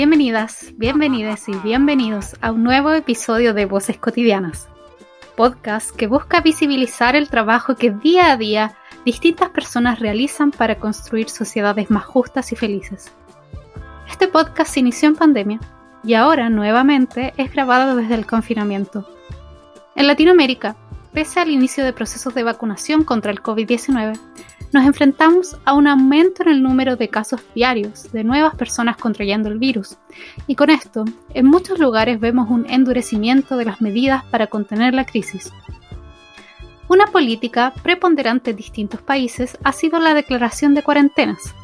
Bienvenidas, bienvenidas y bienvenidos a un nuevo episodio de Voces Cotidianas, podcast que busca visibilizar el trabajo que día a día distintas personas realizan para construir sociedades más justas y felices. Este podcast se inició en pandemia y ahora nuevamente es grabado desde el confinamiento. En Latinoamérica, pese al inicio de procesos de vacunación contra el COVID-19, nos enfrentamos a un aumento en el número de casos diarios de nuevas personas contrayendo el virus, y con esto, en muchos lugares vemos un endurecimiento de las medidas para contener la crisis. Una política preponderante en distintos países ha sido la declaración de cuarentenas,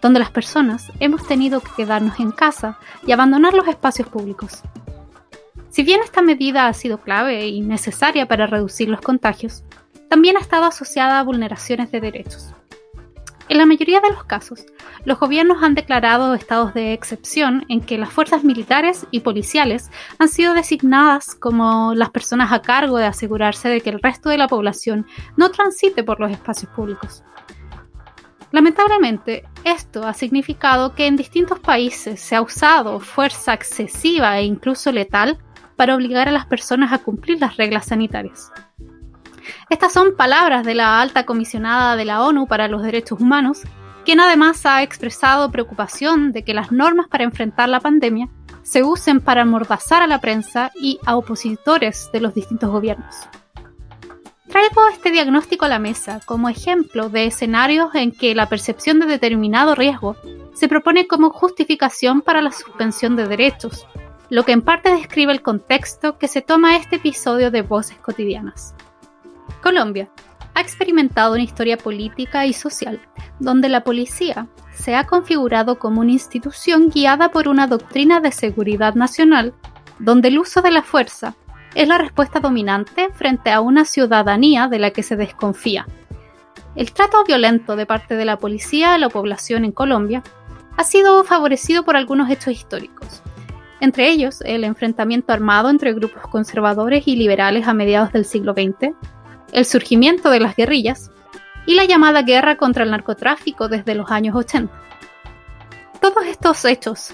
donde las personas hemos tenido que quedarnos en casa y abandonar los espacios públicos. Si bien esta medida ha sido clave y necesaria para reducir los contagios, también ha estado asociada a vulneraciones de derechos. En la mayoría de los casos, los gobiernos han declarado estados de excepción en que las fuerzas militares y policiales han sido designadas como las personas a cargo de asegurarse de que el resto de la población no transite por los espacios públicos. Lamentablemente, esto ha significado que en distintos países se ha usado fuerza excesiva e incluso letal para obligar a las personas a cumplir las reglas sanitarias. Estas son palabras de la alta comisionada de la ONU para los Derechos Humanos, quien además ha expresado preocupación de que las normas para enfrentar la pandemia se usen para amordazar a la prensa y a opositores de los distintos gobiernos. Traigo este diagnóstico a la mesa como ejemplo de escenarios en que la percepción de determinado riesgo se propone como justificación para la suspensión de derechos, lo que en parte describe el contexto que se toma este episodio de Voces Cotidianas. Colombia ha experimentado una historia política y social donde la policía se ha configurado como una institución guiada por una doctrina de seguridad nacional, donde el uso de la fuerza es la respuesta dominante frente a una ciudadanía de la que se desconfía. El trato violento de parte de la policía a la población en Colombia ha sido favorecido por algunos hechos históricos, entre ellos el enfrentamiento armado entre grupos conservadores y liberales a mediados del siglo XX, el surgimiento de las guerrillas y la llamada guerra contra el narcotráfico desde los años 80. Todos estos hechos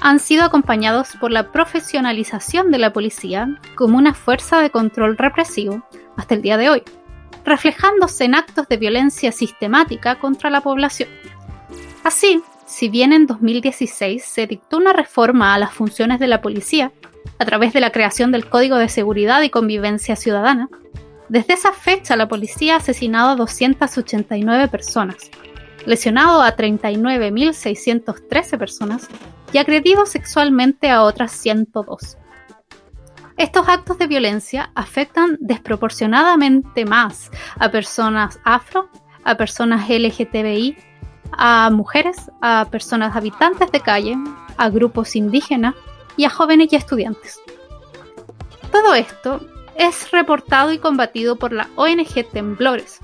han sido acompañados por la profesionalización de la policía como una fuerza de control represivo hasta el día de hoy, reflejándose en actos de violencia sistemática contra la población. Así, si bien en 2016 se dictó una reforma a las funciones de la policía a través de la creación del Código de Seguridad y Convivencia Ciudadana, desde esa fecha la policía ha asesinado a 289 personas, lesionado a 39.613 personas y agredido sexualmente a otras 102. Estos actos de violencia afectan desproporcionadamente más a personas afro, a personas LGTBI, a mujeres, a personas habitantes de calle, a grupos indígenas y a jóvenes y estudiantes. Todo esto es reportado y combatido por la ONG Temblores,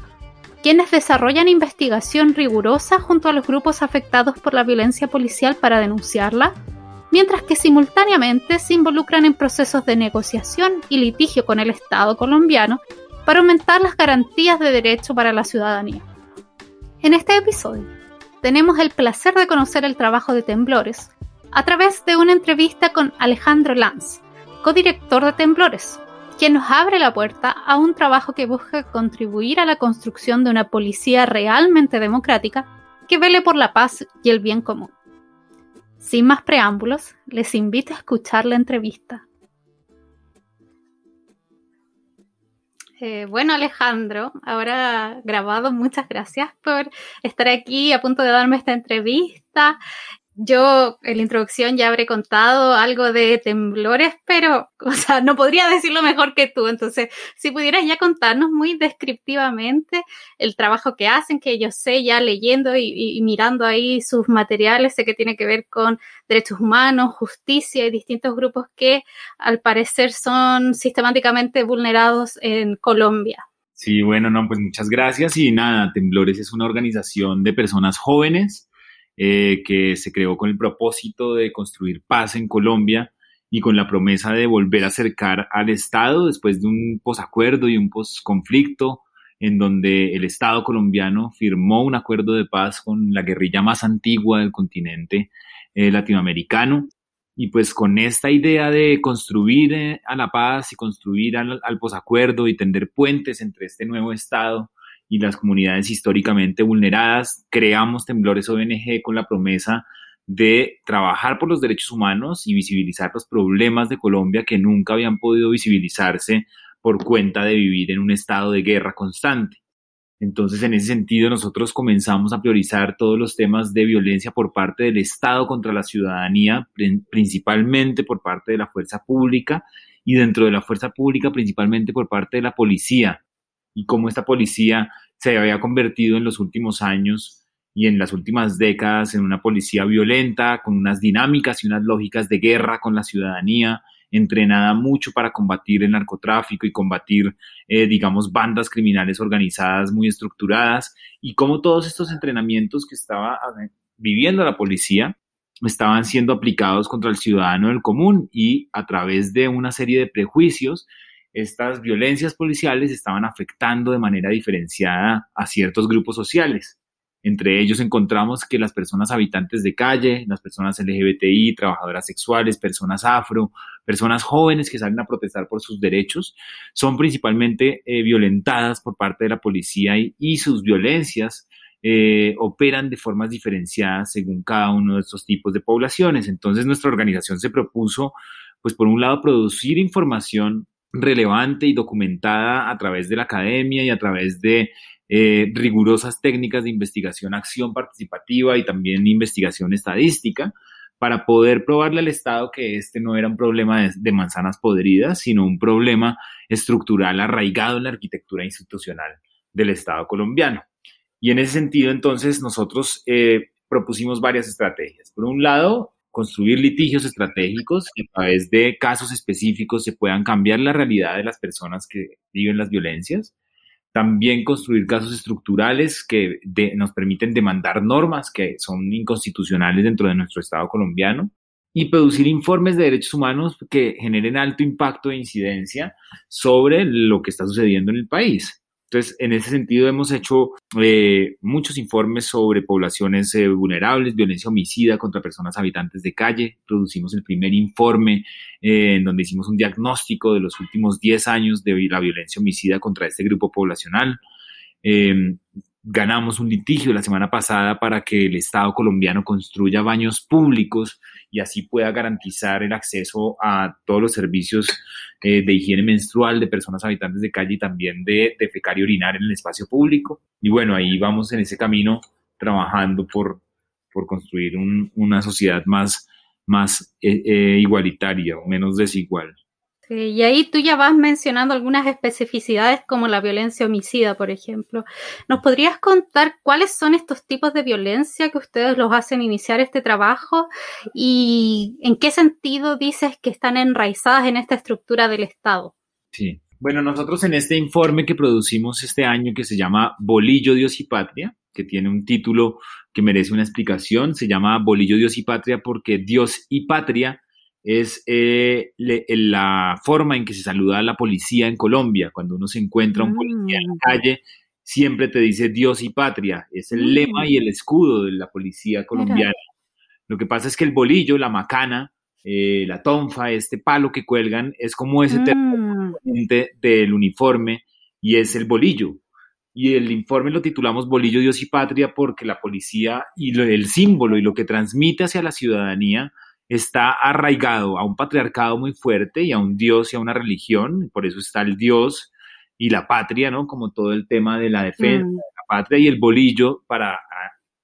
quienes desarrollan investigación rigurosa junto a los grupos afectados por la violencia policial para denunciarla, mientras que simultáneamente se involucran en procesos de negociación y litigio con el Estado colombiano para aumentar las garantías de derecho para la ciudadanía. En este episodio tenemos el placer de conocer el trabajo de Temblores a través de una entrevista con Alejandro Lanz, codirector de Temblores, quien nos abre la puerta a un trabajo que busca contribuir a la construcción de una policía realmente democrática que vele por la paz y el bien común. Sin más preámbulos, les invito a escuchar la entrevista. Eh, bueno, Alejandro, ahora grabado, muchas gracias por estar aquí a punto de darme esta entrevista. Yo en la introducción ya habré contado algo de temblores, pero, o sea, no podría decirlo mejor que tú. Entonces, si pudieras ya contarnos muy descriptivamente el trabajo que hacen, que yo sé ya leyendo y, mirando ahí sus materiales, sé que tiene que ver con derechos humanos, justicia y distintos grupos que al parecer son sistemáticamente vulnerados en Colombia. Sí, bueno, no, pues muchas gracias y nada, Temblores es una organización de personas jóvenes eh, que se creó con el propósito de construir paz en Colombia y con la promesa de volver a acercar al Estado después de un posacuerdo y un posconflicto en donde el Estado colombiano firmó un acuerdo de paz con la guerrilla más antigua del continente latinoamericano. Y pues con esta idea de construir a la paz y construir al, al posacuerdo y tender puentes entre este nuevo Estado y las comunidades históricamente vulneradas, creamos Temblores ONG con la promesa de trabajar por los derechos humanos y visibilizar los problemas de Colombia que nunca habían podido visibilizarse por cuenta de vivir en un estado de guerra constante. Entonces, en ese sentido, nosotros comenzamos a priorizar todos los temas de violencia por parte del Estado contra la ciudadanía, principalmente por parte de la fuerza pública y dentro de la fuerza pública, principalmente por parte de la policía, y cómo esta policía se había convertido en los últimos años y en las últimas décadas en una policía violenta, con unas dinámicas y unas lógicas de guerra con la ciudadanía, entrenada mucho para combatir el narcotráfico y combatir, eh, digamos, bandas criminales organizadas muy estructuradas, y cómo todos estos entrenamientos que estaba eh, viviendo la policía estaban siendo aplicados contra el ciudadano del común y a través de una serie de prejuicios, estas violencias policiales estaban afectando de manera diferenciada a ciertos grupos sociales. Entre ellos encontramos que las personas habitantes de calle, las personas LGBTI, trabajadoras sexuales, personas afro, personas jóvenes que salen a protestar por sus derechos, son principalmente eh, violentadas por parte de la policía y, sus violencias eh, operan de formas diferenciadas según cada uno de estos tipos de poblaciones. Entonces nuestra organización se propuso, pues por un lado, producir información relevante y documentada a través de la academia y a través de eh, rigurosas técnicas de investigación, acción participativa y también investigación estadística para poder probarle al Estado que este no era un problema de, manzanas podridas, sino un problema estructural arraigado en la arquitectura institucional del Estado colombiano. Y en ese sentido, entonces, nosotros eh, propusimos varias estrategias. Por un lado, construir litigios estratégicos que a través de casos específicos se puedan cambiar la realidad de las personas que viven las violencias. También construir casos estructurales que nos permiten demandar normas que son inconstitucionales dentro de nuestro Estado colombiano y producir informes de derechos humanos que generen alto impacto e incidencia sobre lo que está sucediendo en el país. Entonces, en ese sentido, hemos hecho eh, muchos informes sobre poblaciones eh, vulnerables, violencia homicida contra personas habitantes de calle. Producimos el primer informe eh, en donde hicimos un diagnóstico de los últimos 10 años de la violencia homicida contra este grupo poblacional. Ganamos un litigio la semana pasada para que el Estado colombiano construya baños públicos y así pueda garantizar el acceso a todos los servicios eh, de higiene menstrual de personas habitantes de calle y también de, defecar y orinar en el espacio público. Y bueno, ahí vamos en ese camino trabajando por, por construir una sociedad más, más eh, eh, igualitaria o menos desigual. Y ahí tú ya vas mencionando algunas especificidades como la violencia homicida, por ejemplo. ¿Nos podrías contar cuáles son estos tipos de violencia que ustedes los hacen iniciar este trabajo y en qué sentido dices que están enraizadas en esta estructura del Estado? Sí. Bueno, nosotros en este informe que producimos este año que se llama Bolillo, Dios y Patria, que tiene un título que merece una explicación, se llama Bolillo, Dios y Patria porque Dios y Patria es eh, la forma en que se saluda a la policía en Colombia. Cuando uno se encuentra a un policía en la mm. calle, siempre te dice Dios y patria. Es el lema y el escudo de la policía colombiana. Lo que pasa es que el bolillo, la macana, eh, la tonfa, este palo que cuelgan, es como ese mm. del uniforme y es el bolillo. Y el informe lo titulamos Bolillo, Dios y Patria porque la policía y el símbolo y lo que transmite hacia la ciudadanía está arraigado a un patriarcado muy fuerte y a un dios y a una religión, por eso está el dios y la patria, ¿no? Como todo el tema de la defensa mm. de la patria y el bolillo para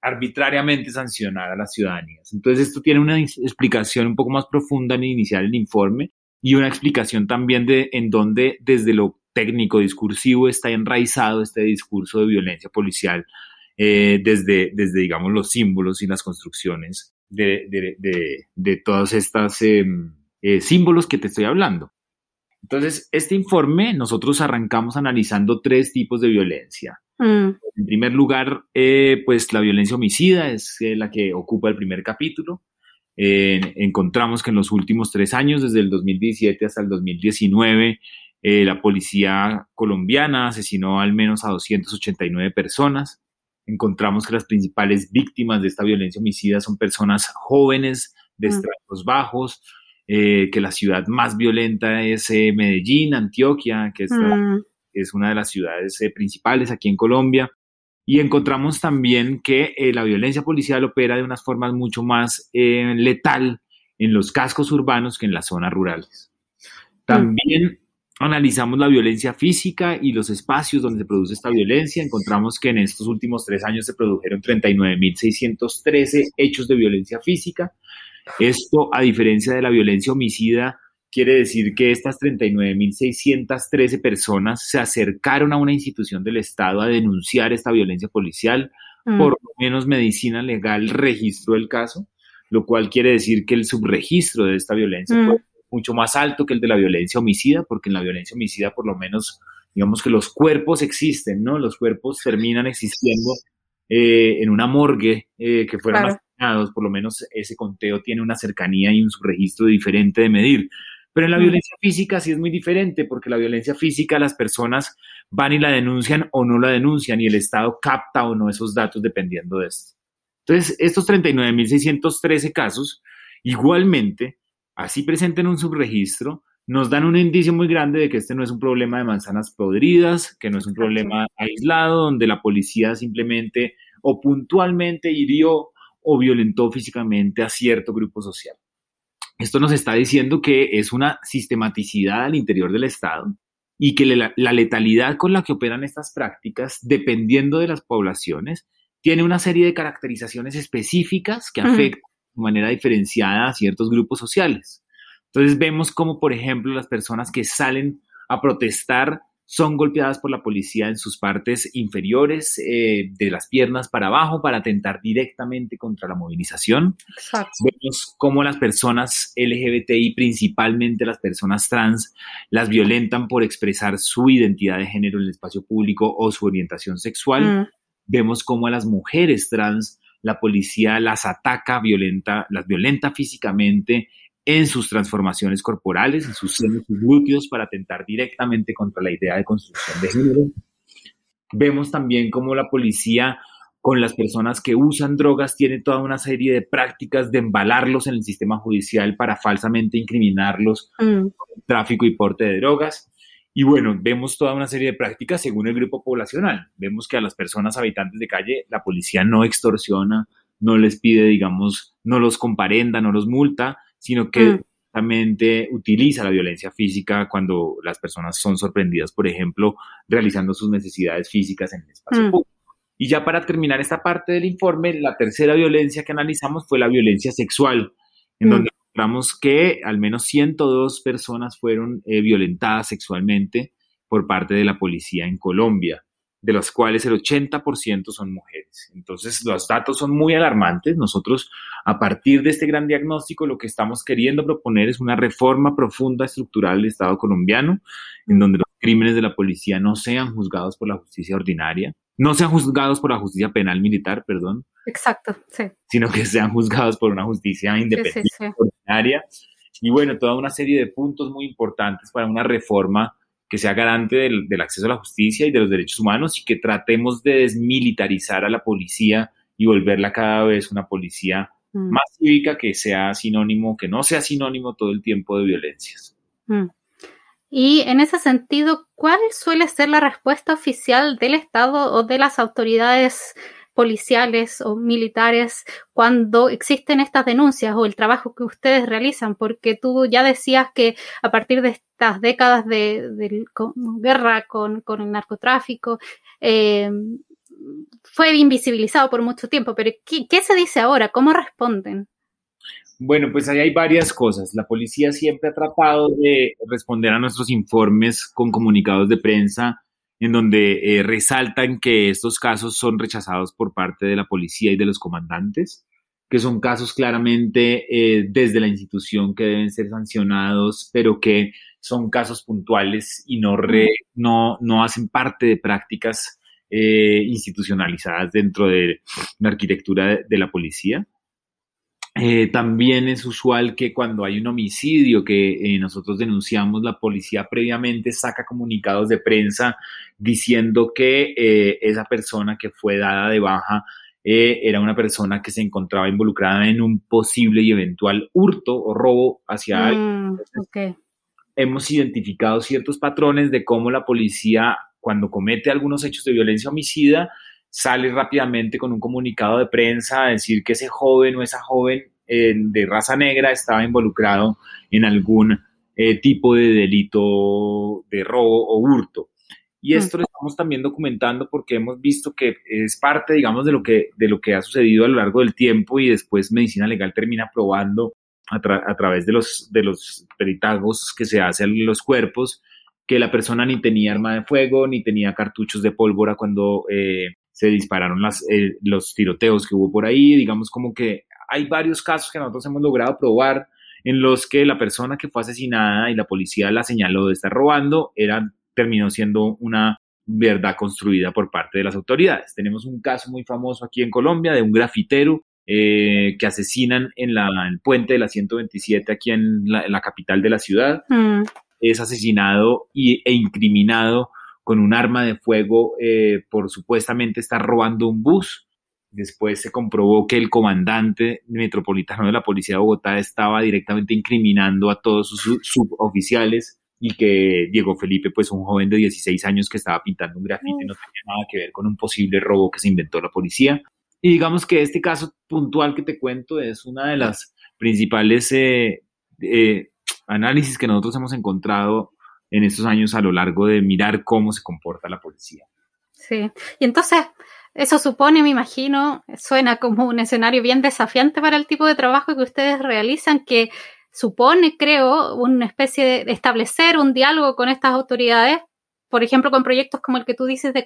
arbitrariamente sancionar a las ciudadanías. Entonces esto tiene una explicación un poco más profunda en el informe y una explicación también de en dónde desde lo técnico discursivo está enraizado este discurso de violencia policial eh, desde, desde, digamos, los símbolos y las construcciones de, de, todos estos em, eh, símbolos que te estoy hablando. Entonces, este informe nosotros arrancamos analizando tres tipos de violencia. Mm. En primer lugar, eh, pues la violencia homicida es eh, la que ocupa el primer capítulo. encontramos que en los últimos tres años, desde el 2017 hasta el 2019, la policía colombiana asesinó al menos a 289 personas. Encontramos que las principales víctimas de esta violencia homicida son personas jóvenes de mm. estratos bajos, eh, que la ciudad más violenta es eh, Medellín, Antioquia, que es, mm. es, una de las ciudades eh, principales aquí en Colombia. Y encontramos también que la violencia policial opera de unas formas mucho más letal en los cascos urbanos que en las zonas rurales. Mm. También analizamos la violencia física y los espacios donde se produce esta violencia, encontramos que en estos últimos tres años se produjeron 39.613 hechos de violencia física. Esto, a diferencia de la violencia homicida, quiere decir que estas 39.613 personas se acercaron a una institución del Estado a denunciar esta violencia policial, mm. por lo menos medicina legal registró el caso, lo cual quiere decir que el subregistro de esta violencia mm mucho más alto que el de la violencia homicida, porque en la violencia homicida por lo menos, digamos que los cuerpos existen, ¿no? Los cuerpos terminan existiendo eh, en una morgue eh, que fueron asesinados, por lo menos ese conteo tiene una cercanía y un subregistro diferente de medir. Pero en la violencia física sí es muy diferente, porque la violencia física las personas van y la denuncian o no la denuncian y el Estado capta o no esos datos dependiendo de esto. Entonces, estos 39.613 casos, igualmente, así presenten un subregistro, nos dan un indicio muy grande de que este no es un problema de manzanas podridas, que no es un problema aislado, donde la policía simplemente o puntualmente hirió o violentó físicamente a cierto grupo social. Esto nos está diciendo que es una sistematicidad al interior del Estado y que la, letalidad con la que operan estas prácticas, dependiendo de las poblaciones, tiene una serie de caracterizaciones específicas que afectan de manera diferenciada a ciertos grupos sociales. Entonces vemos como, por ejemplo, las personas que salen a protestar son golpeadas por la policía en sus partes inferiores, eh, de las piernas para abajo, para atentar directamente contra la movilización. Vemos cómo las personas LGBTI, principalmente las personas trans, las violentan por expresar su identidad de género en el espacio público o su orientación sexual. Mm. Vemos cómo a las mujeres trans la policía las ataca, violenta, las violenta físicamente en sus transformaciones corporales, en sus senos y glúteos para atentar directamente contra la idea de construcción de género. Vemos también cómo la policía con las personas que usan drogas tiene toda una serie de prácticas de embalarlos en el sistema judicial para falsamente incriminarlos mm. por tráfico y porte de drogas. Y bueno, vemos toda una serie de prácticas según el grupo poblacional. Vemos que a las personas habitantes de calle la policía no extorsiona, no les pide, digamos, no los comparenda, no los multa, sino que mm. utiliza la violencia física cuando las personas son sorprendidas, por ejemplo, realizando sus necesidades físicas en el espacio mm. público. Y ya para terminar esta parte del informe, la tercera violencia que analizamos fue la violencia sexual, en mm. donde encontramos que al menos 102 personas fueron eh, violentadas sexualmente por parte de la policía en Colombia, de las cuales el 80% son mujeres. Entonces, los datos son muy alarmantes. Nosotros, a partir de este gran diagnóstico, lo que estamos queriendo proponer es una reforma profunda estructural del Estado colombiano, en donde los crímenes de la policía no sean juzgados por la justicia ordinaria, no sean juzgados por la justicia penal militar, perdón, Exacto, sí. Sino que sean juzgados por una justicia independiente, ordinaria. Y bueno, toda una serie de puntos muy importantes para una reforma que sea garante del, acceso a la justicia y de los derechos humanos y que tratemos de desmilitarizar a la policía y volverla cada vez una policía mm. más cívica que sea sinónimo, que no sea sinónimo todo el tiempo de violencias. Mm. Y en ese sentido, ¿cuál suele ser la respuesta oficial del Estado o de las autoridades policiales o militares cuando existen estas denuncias o el trabajo que ustedes realizan, porque tú ya decías que a partir de estas décadas de, guerra con, el narcotráfico, eh, fue invisibilizado por mucho tiempo, pero ¿qué, se dice ahora? ¿Cómo responden? Bueno, pues ahí hay varias cosas. La policía siempre ha tratado de responder a nuestros informes con comunicados de prensa en donde eh, resaltan que estos casos son rechazados por parte de la policía y de los comandantes, que son casos claramente eh, desde la institución que deben ser sancionados, pero que son casos puntuales y no, no, no hacen parte de prácticas eh, institucionalizadas dentro de la arquitectura de, la policía. Eh, también es usual que cuando hay un homicidio que eh, nosotros denunciamos, la policía previamente saca comunicados de prensa diciendo que eh, esa persona que fue dada de baja era una persona que se encontraba involucrada en un posible y eventual hurto o robo hacia alguien. Mm, hemos identificado ciertos patrones de cómo la policía, cuando comete algunos hechos de violencia homicida, sale rápidamente con un comunicado de prensa a decir que ese joven o esa joven eh, de raza negra estaba involucrado en algún eh, tipo de delito de robo o hurto. Y esto lo estamos también documentando porque hemos visto que es parte, digamos, de lo que, de lo que ha sucedido a lo largo del tiempo y después medicina legal termina probando a, través de los, de los peritagos que se hacen en los cuerpos que la persona ni tenía arma de fuego, ni tenía cartuchos de pólvora cuando eh, se dispararon las, eh, los tiroteos que hubo por ahí, digamos como que hay varios casos que nosotros hemos logrado probar en los que la persona que fue asesinada y la policía la señaló de estar robando era, terminó siendo una verdad construida por parte de las autoridades. Tenemos un caso muy famoso aquí en Colombia de un grafitero eh, que asesinan en, la, el puente de la 127 aquí en la, capital de la ciudad. Mm. Es asesinado y, e incriminado con un arma de fuego eh, por supuestamente estar robando un bus. Después se comprobó que el comandante metropolitano de la Policía de Bogotá estaba directamente incriminando a todos sus suboficiales y que Diego Felipe, pues un joven de 16 años que estaba pintando un grafite, no tenía nada que ver con un posible robo que se inventó la policía. Y digamos que este caso puntual que te cuento es una de las principales eh, eh, análisis que nosotros hemos encontrado en estos años a lo largo de mirar cómo se comporta la policía. Sí, y entonces eso supone, me imagino, suena como un escenario bien desafiante para el tipo de trabajo que ustedes realizan, que supone, creo, una especie de establecer un diálogo con estas autoridades, por ejemplo, con proyectos como el que tú dices de,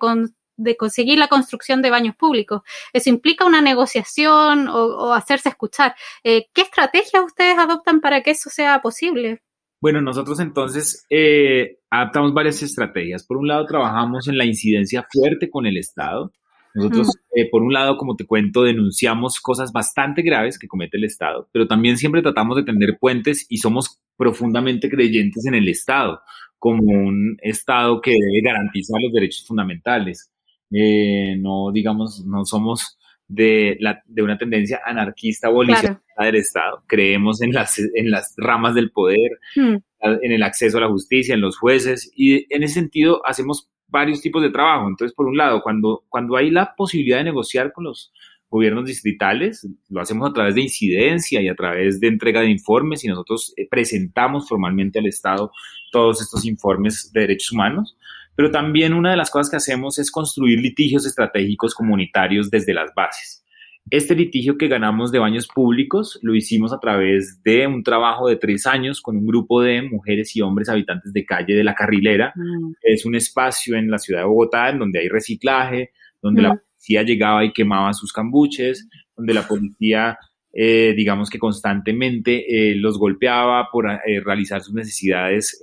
conseguir la construcción de baños públicos. Eso implica una negociación o, hacerse escuchar. Eh, ¿Qué estrategias ustedes adoptan para que eso sea posible? Bueno, nosotros entonces eh, adaptamos varias estrategias. Por un lado, trabajamos en la incidencia fuerte con el Estado. Nosotros, eh, por un lado, como te cuento, denunciamos cosas bastante graves que comete el Estado, pero también siempre tratamos de tender puentes y somos profundamente creyentes en el Estado como un Estado que debe garantizar los derechos fundamentales. Eh, no, digamos, no somos de, la, de una tendencia anarquista abolicionista del Estado. Creemos en las, en las ramas del poder, hmm. en el acceso a la justicia, en los jueces, y en ese sentido hacemos varios tipos de trabajo. Entonces, por un lado, cuando, cuando hay la posibilidad de negociar con los gobiernos distritales, lo hacemos a través de incidencia y a través de entrega de informes y nosotros eh, presentamos formalmente al Estado todos estos informes de derechos humanos pero también una de las cosas que hacemos es construir litigios estratégicos comunitarios desde las bases. Este litigio que ganamos de baños públicos lo hicimos a través de un trabajo de tres años con un grupo de mujeres y hombres habitantes de calle de la Carrilera. Mm. Es un espacio en la ciudad de Bogotá en donde hay reciclaje, donde la mm. policía llegaba y quemaba sus cambuches, donde la policía eh, digamos que constantemente eh, los golpeaba por eh, realizar sus necesidades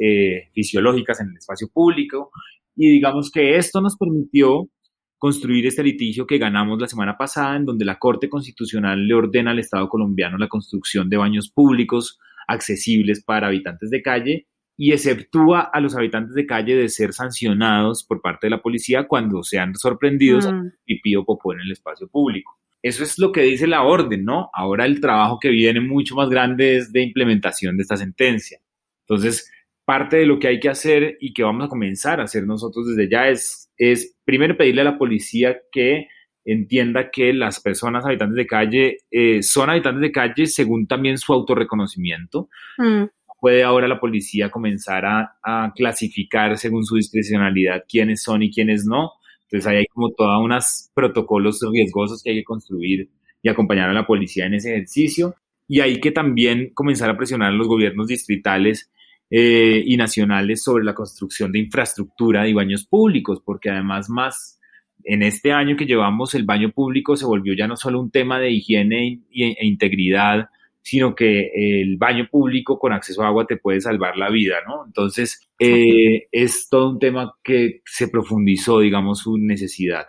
fisiológicas en el espacio público y digamos que esto nos permitió construir este litigio que ganamos la semana pasada, en donde la Corte Constitucional le ordena al Estado colombiano la construcción de baños públicos accesibles para habitantes de calle y exceptúa a los habitantes de calle de ser sancionados por parte de la policía cuando sean sorprendidos y mm. pido popó en el espacio público. Eso es lo que dice la orden, ¿no? Ahora el trabajo que viene mucho más grande es de implementación de esta sentencia. Entonces, parte de lo que hay que hacer y que vamos a comenzar a hacer nosotros desde ya es, es primero pedirle a la policía que entienda que las personas habitantes de calle eh, son habitantes de calle según también su autorreconocimiento. Mm. Puede ahora la policía comenzar a, a, clasificar según su discrecionalidad quiénes son y quiénes no. Entonces ahí hay como todos unos protocolos riesgosos que hay que construir y acompañar a la policía en ese ejercicio. Y hay que también comenzar a presionar a los gobiernos distritales eh, y nacionales sobre la construcción de infraestructura y baños públicos, porque además más en este año que llevamos el baño público se volvió ya no solo un tema de higiene e, integridad, sino que el baño público con acceso a agua te puede salvar la vida, ¿no? Entonces, eh, es todo un tema que se profundizó, digamos, su necesidad.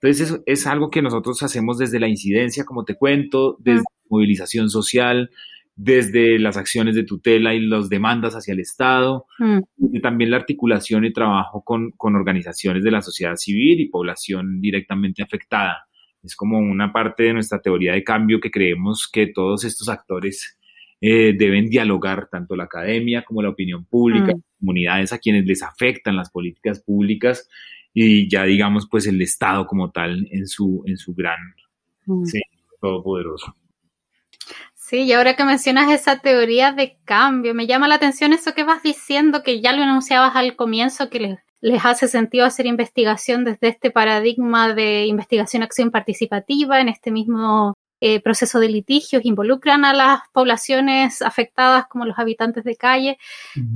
Entonces, es, es algo que nosotros hacemos desde la incidencia, como te cuento, desde movilización social, desde las acciones de tutela y las demandas hacia el Estado, mm. y también la articulación y trabajo con, con, organizaciones de la sociedad civil y población directamente afectada. Es como una parte de nuestra teoría de cambio que creemos que todos estos actores eh, deben dialogar, tanto la academia como la opinión pública, mm. comunidades a quienes les afectan las políticas públicas y ya digamos pues el Estado como tal en su, en su gran, mm. sí, todopoderoso. Sí, y ahora que mencionas esa teoría de cambio, me llama la atención eso que vas diciendo, que ya lo anunciabas al comienzo, que les, les hace sentido hacer investigación desde este paradigma de investigación-acción participativa, en este mismo eh, proceso de litigios, involucran a las poblaciones afectadas como los habitantes de calle.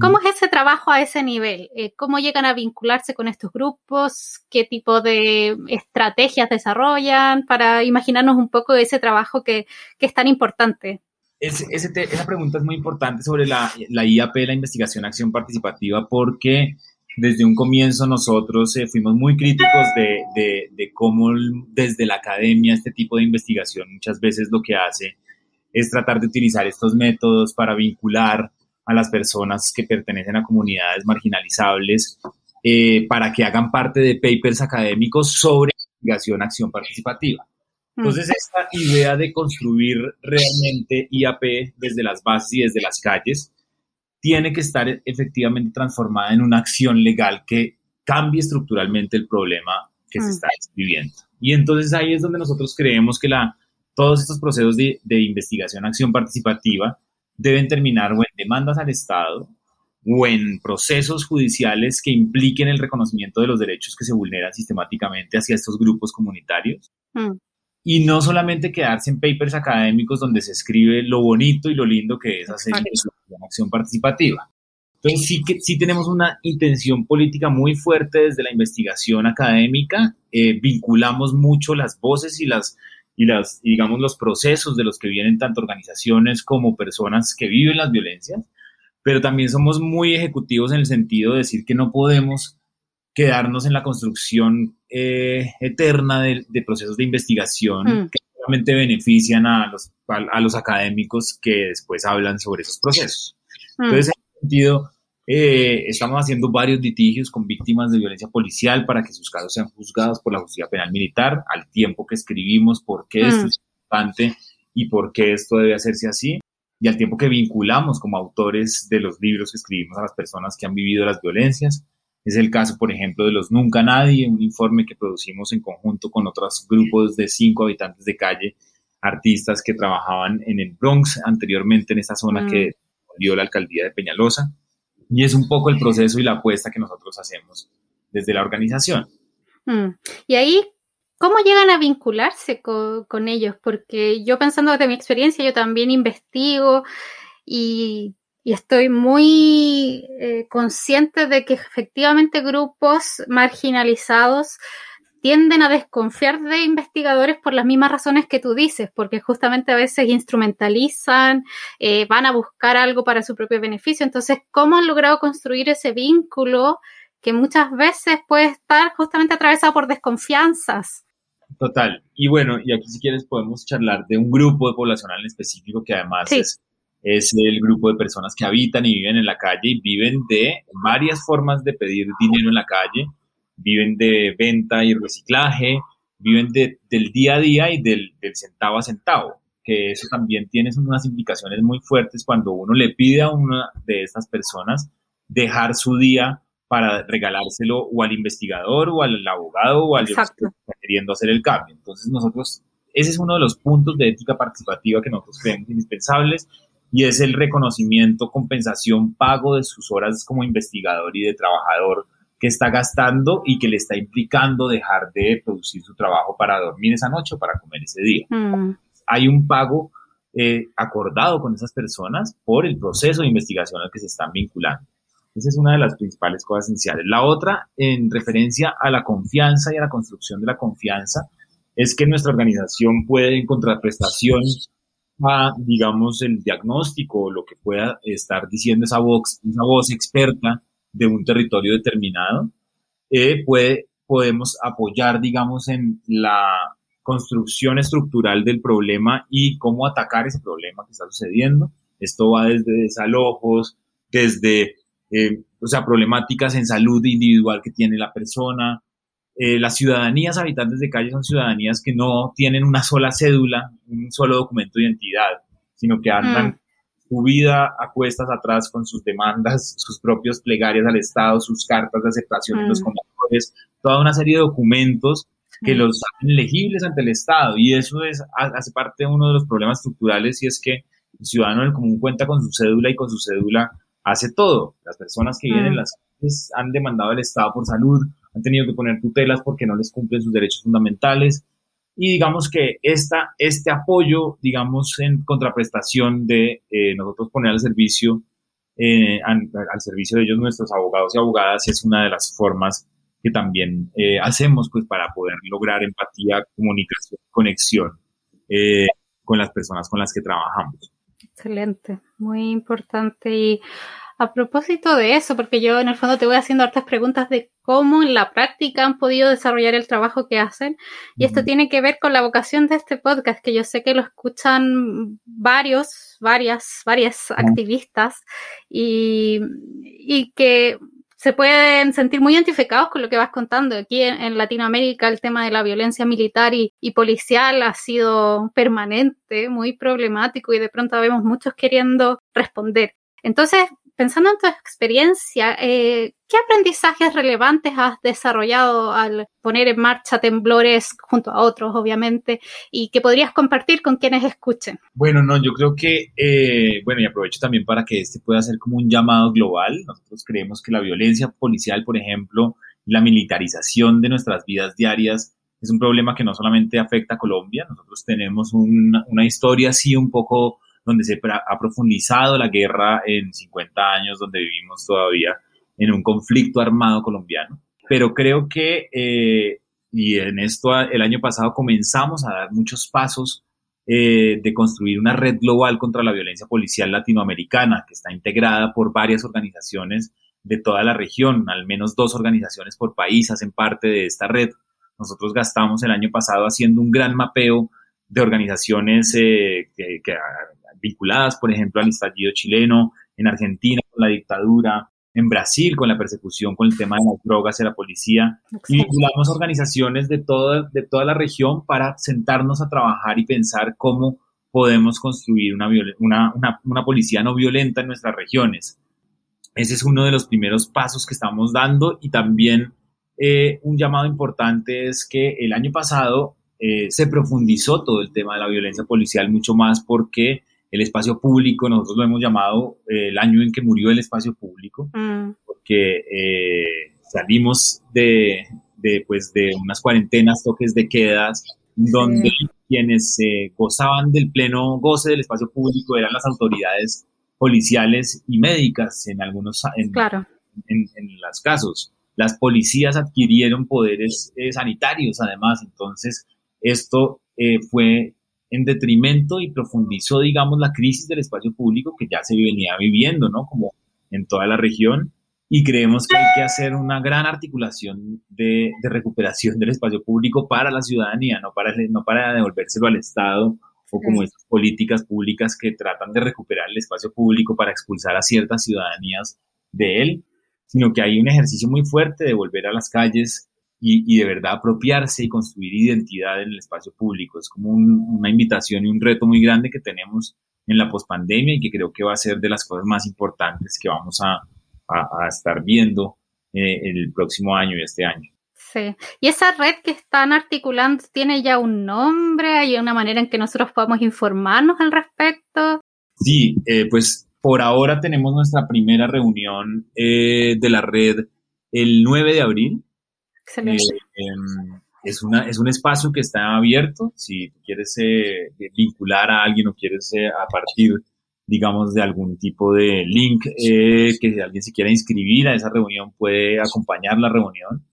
¿Cómo es ese trabajo a ese nivel? Eh, ¿Cómo llegan a vincularse con estos grupos? ¿Qué tipo de estrategias desarrollan para imaginarnos un poco ese trabajo que, que es tan importante? esa pregunta es muy importante sobre la, la IAP, la investigación acción participativa, porque desde un comienzo nosotros eh, fuimos muy críticos de, de, de, cómo desde la academia este tipo de investigación muchas veces lo que hace es tratar de utilizar estos métodos para vincular a las personas que pertenecen a comunidades marginalizables eh, para que hagan parte de papers académicos sobre investigación acción participativa. Entonces, esta idea de construir realmente IAP desde las bases y desde las calles tiene que estar efectivamente transformada en una acción legal que cambie estructuralmente el problema que se está viviendo. Y entonces ahí es donde nosotros creemos que la, todos estos procesos de, de investigación, acción participativa, deben terminar o en demandas al Estado o en procesos judiciales que impliquen el reconocimiento de los derechos que se vulneran sistemáticamente hacia estos grupos comunitarios, y no solamente quedarse en papers académicos donde se escribe lo bonito y lo lindo que es hacer una acción participativa. Entonces sí que sí tenemos una intención política muy fuerte desde la investigación académica, eh, vinculamos mucho las voces y las y las digamos los procesos de los que vienen tanto organizaciones como personas que viven las violencias, pero también somos muy ejecutivos en el sentido de decir que no podemos quedarnos en la construcción eh, eterna de, procesos de investigación mm. que realmente benefician a los, a, los académicos que después hablan sobre esos procesos. Mm. Entonces, en ese sentido, eh, estamos haciendo varios litigios con víctimas de violencia policial para que sus casos sean juzgados por la justicia penal militar, al tiempo que escribimos por qué esto mm. es importante y por qué esto debe hacerse así, y al tiempo que vinculamos como autores de los libros que escribimos a las personas que han vivido las violencias es el caso, por ejemplo, de los Nunca Nadie, un informe que producimos en conjunto con otros grupos de cinco habitantes de calle, artistas que trabajaban en el Bronx anteriormente en esta zona que mm. dio la alcaldía de Peñalosa. Y es un poco el proceso y la apuesta que nosotros hacemos desde la organización. Mm. Y ahí, ¿cómo llegan a vincularse con, con ellos? Porque yo pensando desde mi experiencia, yo también investigo y y estoy muy eh, consciente de que efectivamente grupos marginalizados tienden a desconfiar de investigadores por las mismas razones que tú dices, porque justamente a veces instrumentalizan, eh, van a buscar algo para su propio beneficio. Entonces, ¿cómo han logrado construir ese vínculo que muchas veces puede estar justamente atravesado por desconfianzas? Total. Y bueno, y aquí si quieres podemos charlar de un grupo de poblacional en específico que además es es el grupo de personas que habitan y viven en la calle y viven de varias formas de pedir dinero en la calle, viven de venta y reciclaje, viven del día a día y del, centavo a centavo, que eso también tiene unas implicaciones muy fuertes cuando uno le pide a una de estas personas dejar su día para regalárselo o al investigador o al abogado o al que está queriendo hacer el cambio. Entonces nosotros, ese es uno de los puntos de ética participativa que nosotros creemos indispensables y es el reconocimiento, compensación, pago de sus horas como investigador y de trabajador que está gastando y que le está implicando dejar de producir su trabajo para dormir esa noche o para comer ese día. Mm. Hay un pago eh, acordado con esas personas por el proceso de investigación al que se están vinculando. Esa es una de las principales cosas esenciales. La otra, en referencia a la confianza y a la construcción de la confianza, es que nuestra organización puede, en contraprestación a, digamos, el diagnóstico o lo que pueda estar diciendo esa voz, esa voz experta de un territorio determinado, eh, puede, podemos apoyar, digamos, en la construcción estructural del problema y cómo atacar ese problema que está sucediendo. Esto va desde desalojos, desde, eh, o sea, problemáticas en salud individual que tiene la persona. Eh, las ciudadanías habitantes de calle son ciudadanías que no tienen una sola cédula, un solo documento de identidad, sino que andan mm. su vida a cuestas atrás con sus demandas, sus propios plegarias al Estado, sus cartas de aceptación en los mm. comedores, toda una serie de documentos que los hacen legibles ante el Estado. Y eso es, hace parte de uno de los problemas estructurales y es que el ciudadano del común cuenta con su cédula y con su cédula hace todo. Las personas que viven en mm. las calles han demandado al Estado por salud, han tenido que poner tutelas porque no les cumplen sus derechos fundamentales. Y digamos que esta, este apoyo, digamos, en contraprestación de eh, nosotros poner al servicio, eh, al, servicio de ellos nuestros abogados y abogadas, es una de las formas que también eh, hacemos pues para poder lograr empatía, comunicación, conexión con las personas con las que trabajamos. Excelente, muy importante. Y a propósito de eso, porque yo en el fondo te voy haciendo hartas preguntas de cómo en la práctica han podido desarrollar el trabajo que hacen. Y esto tiene que ver con la vocación de este podcast, que yo sé que lo escuchan varios, varias, varias activistas y, y que se pueden sentir muy identificados con lo que vas contando. Aquí en, Latinoamérica el tema de la violencia militar y, policial ha sido permanente, muy problemático y de pronto vemos muchos queriendo responder. Entonces, pensando en tu experiencia, eh, ¿qué aprendizajes relevantes has desarrollado al poner en marcha temblores junto a otros, obviamente, y que podrías compartir con quienes escuchen? Bueno, no, yo creo que, eh, bueno, y aprovecho también para que este pueda ser como un llamado global. Nosotros creemos que la violencia policial, por ejemplo, la militarización de nuestras vidas diarias es un problema que no solamente afecta a Colombia, nosotros tenemos una, una historia así un poco donde se ha profundizado la guerra en 50 años, donde vivimos todavía en un conflicto armado colombiano. Pero creo que, eh, y en esto el año pasado comenzamos a dar muchos pasos eh, de construir una red global contra la violencia policial latinoamericana, que está integrada por varias organizaciones de toda la región, al menos dos organizaciones por país hacen parte de esta red. Nosotros gastamos el año pasado haciendo un gran mapeo de organizaciones eh, que, que, vinculadas, por ejemplo, al estallido chileno, en Argentina con la dictadura, en Brasil con la persecución con el tema de las drogas y la policía. Y vinculamos organizaciones de toda, de toda la región para sentarnos a trabajar y pensar cómo podemos construir una, una, una, policía no violenta en nuestras regiones. Ese es uno de los primeros pasos que estamos dando y también eh, un llamado importante es que el año pasado eh, se profundizó todo el tema de la violencia policial mucho más porque el espacio público, nosotros lo hemos llamado eh, el año en que murió el espacio público, mm. porque eh, salimos de, de, pues, de unas cuarentenas, toques de quedas, donde quienes gozaban del pleno goce del espacio público eran las autoridades policiales y médicas en algunos en, en, en los casos. Las policías adquirieron poderes eh, sanitarios además, entonces esto fue en detrimento y profundizó, digamos, la crisis del espacio público que ya se venía viviendo, ¿no? Como en toda la región. Y creemos que hay que hacer una gran articulación de, recuperación del espacio público para la ciudadanía, no para, no para devolvérselo al Estado o como estas políticas públicas que tratan de recuperar el espacio público para expulsar a ciertas ciudadanías de él, sino que hay un ejercicio muy fuerte de volver a las calles y, de verdad apropiarse y construir identidad en el espacio público. Es como una invitación y un reto muy grande que tenemos en la pospandemia y que creo que va a ser de las cosas más importantes que vamos a, a, estar viendo eh, el próximo año y este año. Sí. ¿Y esa red que están articulando tiene ya un nombre? ¿Hay una manera en que nosotros podamos informarnos al respecto? Sí, eh, pues por ahora tenemos nuestra primera reunión eh, de la red el 9 de abril eh, em, es, una, es un espacio que está abierto. Si quieres eh, vincular a alguien o quieres eh, a partir, digamos, de algún tipo de link, que alguien se quiera inscribir a esa reunión puede acompañar la reunión.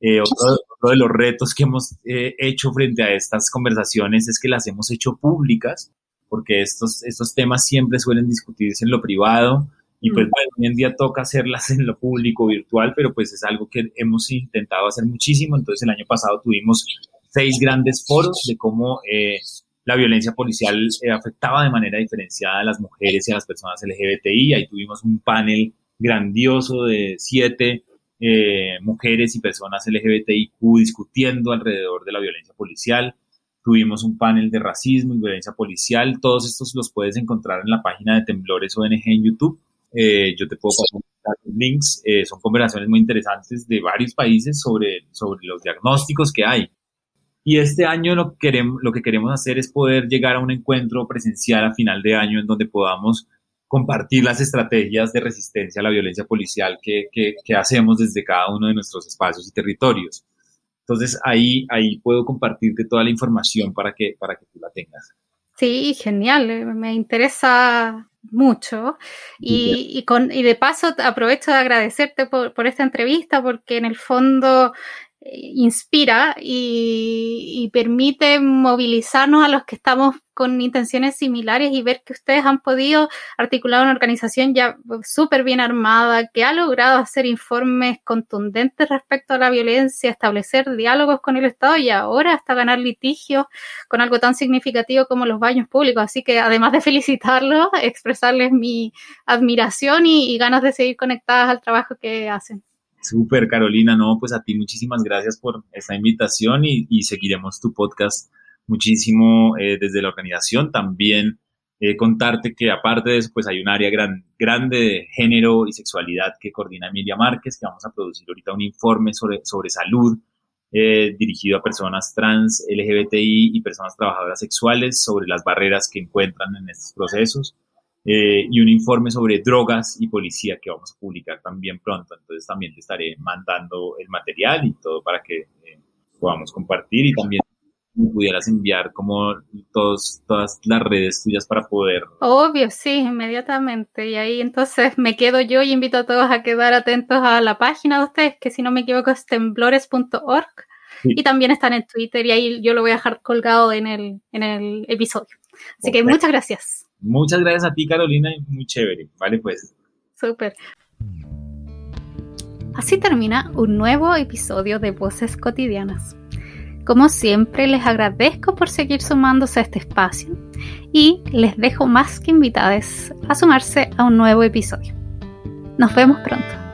Otro, de los retos que hemos hecho frente a estas conversaciones es que las hemos hecho públicas, porque estos, estos temas siempre suelen discutirse en lo privado y pues mm. bueno, hoy en día toca hacerlas en lo público, virtual, pero pues es algo que hemos intentado hacer muchísimo. Entonces el año pasado tuvimos seis grandes foros de cómo eh, la violencia policial eh, afectaba de manera diferenciada a las mujeres y a las personas LGBTI. Ahí tuvimos un panel grandioso de siete eh, mujeres y personas LGBTIQ discutiendo alrededor de la violencia policial. Tuvimos un panel de racismo y violencia policial. Todos estos los puedes encontrar en la página de Temblores ONG en YouTube. Eh, yo te puedo pasar links. Eh, son conversaciones muy interesantes de varios países sobre, sobre los diagnósticos que hay. Y este año lo, queremos, lo que queremos hacer es poder llegar a un encuentro presencial a final de año en donde podamos compartir las estrategias de resistencia a la violencia policial que, que, hacemos desde cada uno de nuestros espacios y territorios. Entonces ahí, ahí puedo compartirte toda la información para que, para que tú la tengas. Sí, genial, eh, me interesa mucho. Y, y, con, y de paso aprovecho de agradecerte por, por, esta entrevista porque en el fondo inspira y, permite movilizarnos a los que estamos con intenciones similares y ver que ustedes han podido articular una organización ya súper bien armada, que ha logrado hacer informes contundentes respecto a la violencia, establecer diálogos con el Estado y ahora hasta ganar litigios con algo tan significativo como los baños públicos. Así que además de felicitarlos, expresarles mi admiración y, y ganas de seguir conectadas al trabajo que hacen. Súper, Carolina, no, pues a ti muchísimas gracias por esta invitación y, seguiremos tu podcast muchísimo eh, desde la organización. También eh, contarte que aparte de eso, pues hay un área gran, grande de género y sexualidad que coordina Emilia Márquez, que vamos a producir ahorita un informe sobre, sobre salud eh, dirigido a personas trans, LGBTI y personas trabajadoras sexuales sobre las barreras que encuentran en estos procesos. Eh, y un informe sobre drogas y policía que vamos a publicar también pronto. Entonces también te estaré mandando el material y todo para que eh, podamos compartir y también pudieras enviar como todos, todas las redes tuyas para poder. Obvio, sí, inmediatamente. Y ahí entonces me quedo yo y invito a todos a quedar atentos a la página de ustedes, que si no me equivoco es temblores.org. Y también están en Twitter y ahí yo lo voy a dejar colgado en el, en el episodio. Así que muchas gracias. Muchas gracias a ti, Carolina, y muy chévere. Vale, pues. Súper. Así termina un nuevo episodio de Voces Cotidianas. Como siempre, les agradezco por seguir sumándose a este espacio y les dejo más que invitadas a sumarse a un nuevo episodio. Nos vemos pronto.